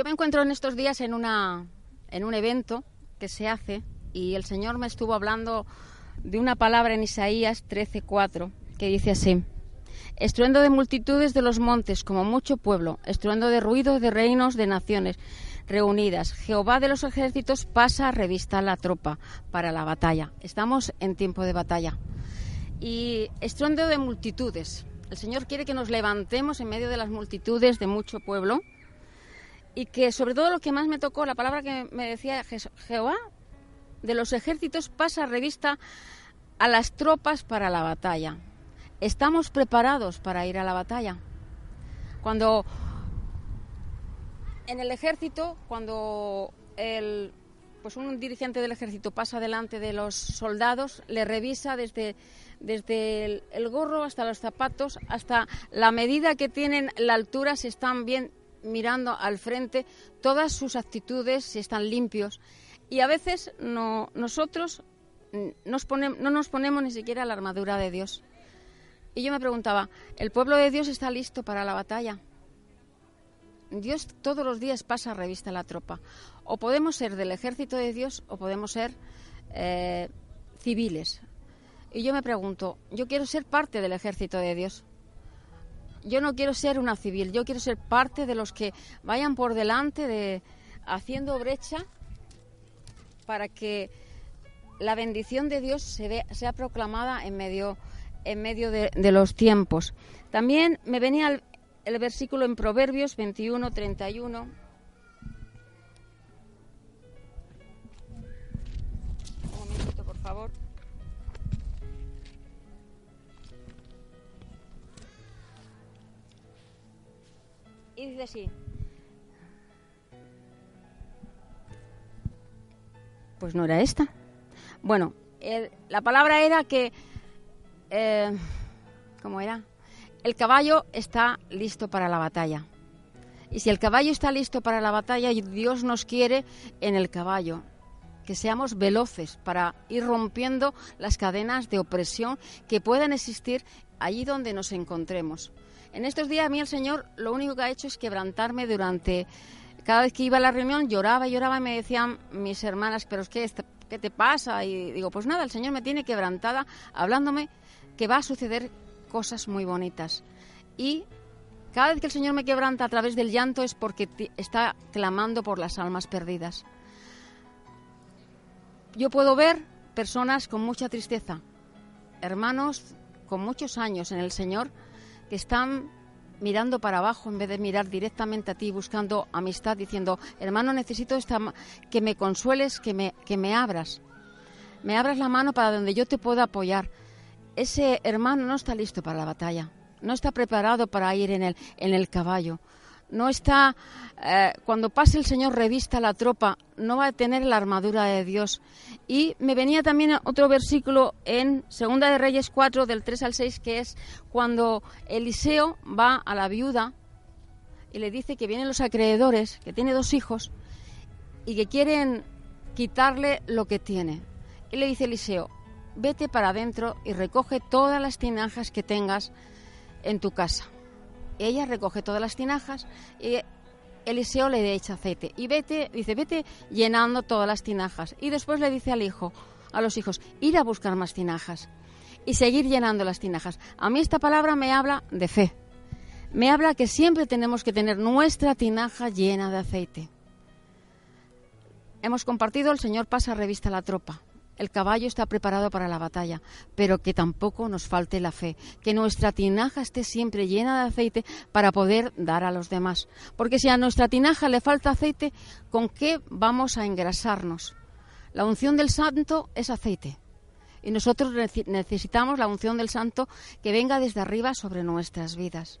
Yo me encuentro en estos días en, una, en un evento que se hace y el Señor me estuvo hablando de una palabra en Isaías 13:4 que dice así: Estruendo de multitudes de los montes como mucho pueblo, estruendo de ruido de reinos de naciones reunidas. Jehová de los ejércitos pasa a la tropa para la batalla. Estamos en tiempo de batalla. Y estruendo de multitudes. El Señor quiere que nos levantemos en medio de las multitudes de mucho pueblo y que sobre todo lo que más me tocó, la palabra que me decía Jehová de los ejércitos pasa revista a las tropas para la batalla. ¿Estamos preparados para ir a la batalla? Cuando en el ejército, cuando el, pues un dirigente del ejército pasa delante de los soldados, le revisa desde, desde el, gorro hasta los zapatos, hasta la medida que tienen la altura, si están bien mirando al frente todas sus actitudes, si están limpios. Y a veces no, nosotros nos no nos ponemos ni siquiera la armadura de Dios. Y yo me preguntaba, ¿el pueblo de Dios está listo para la batalla? Dios todos los días pasa a revista la tropa. O podemos ser del ejército de Dios o podemos ser eh, civiles. Y yo me pregunto, yo quiero ser parte del ejército de Dios yo no quiero ser una civil, yo quiero ser parte de los que vayan por delante de haciendo brecha para que la bendición de Dios se sea proclamada en medio, en medio de, los tiempos. También me venía el, versículo en Proverbios 21, 31. Un momentito, por favor. y dice así. Pues no era esta. Bueno, la palabra era que... Eh, ¿Cómo era? El caballo está listo para la batalla. Y si el caballo está listo para la batalla, Dios nos quiere en el caballo, que seamos veloces para ir rompiendo las cadenas de opresión que puedan existir allí donde nos encontremos. En estos días a mí el Señor lo único que ha hecho es quebrantarme durante... Cada vez que iba a la reunión lloraba, lloraba y me decían mis hermanas, pero es que, ¿qué te pasa? Y digo, pues nada, el Señor me tiene quebrantada hablándome que va a suceder cosas muy bonitas. Y cada vez que el Señor me quebranta a través del llanto es porque está clamando por las almas perdidas. Yo puedo ver personas con mucha tristeza, hermanos con muchos años en el Señor, que están mirando para abajo en vez de mirar directamente a ti, buscando amistad, diciendo, hermano, necesito esta que me consueles, que me, que me abras. Me abras la mano para donde yo te pueda apoyar. Ese hermano no está listo para la batalla, no está preparado para ir en el, en el caballo, no está, eh, cuando pase el Señor revista la tropa, no va a tener la armadura de Dios. Y me venía también otro versículo en Segunda de Reyes 4, del 3 al 6, que es cuando Eliseo va a la viuda y le dice que vienen los acreedores, que tiene dos hijos, y que quieren quitarle lo que tiene. Y le dice Eliseo, vete para adentro y recoge todas las tinajas que tengas en tu casa ella recoge todas las tinajas y Eliseo le echa aceite. Y vete, dice, vete llenando todas las tinajas. Y después le dice al hijo, a los hijos, ir a buscar más tinajas y seguir llenando las tinajas. A mí esta palabra me habla de fe. Me habla que siempre tenemos que tener nuestra tinaja llena de aceite. Hemos compartido, el Señor pasa revista la tropa. El caballo está preparado para la batalla, pero que tampoco nos falte la fe, que nuestra tinaja esté siempre llena de aceite para poder dar a los demás. Porque si a nuestra tinaja le falta aceite, ¿con qué vamos a engrasarnos? La unción del santo es aceite. Y nosotros necesitamos la unción del santo que venga desde arriba sobre nuestras vidas.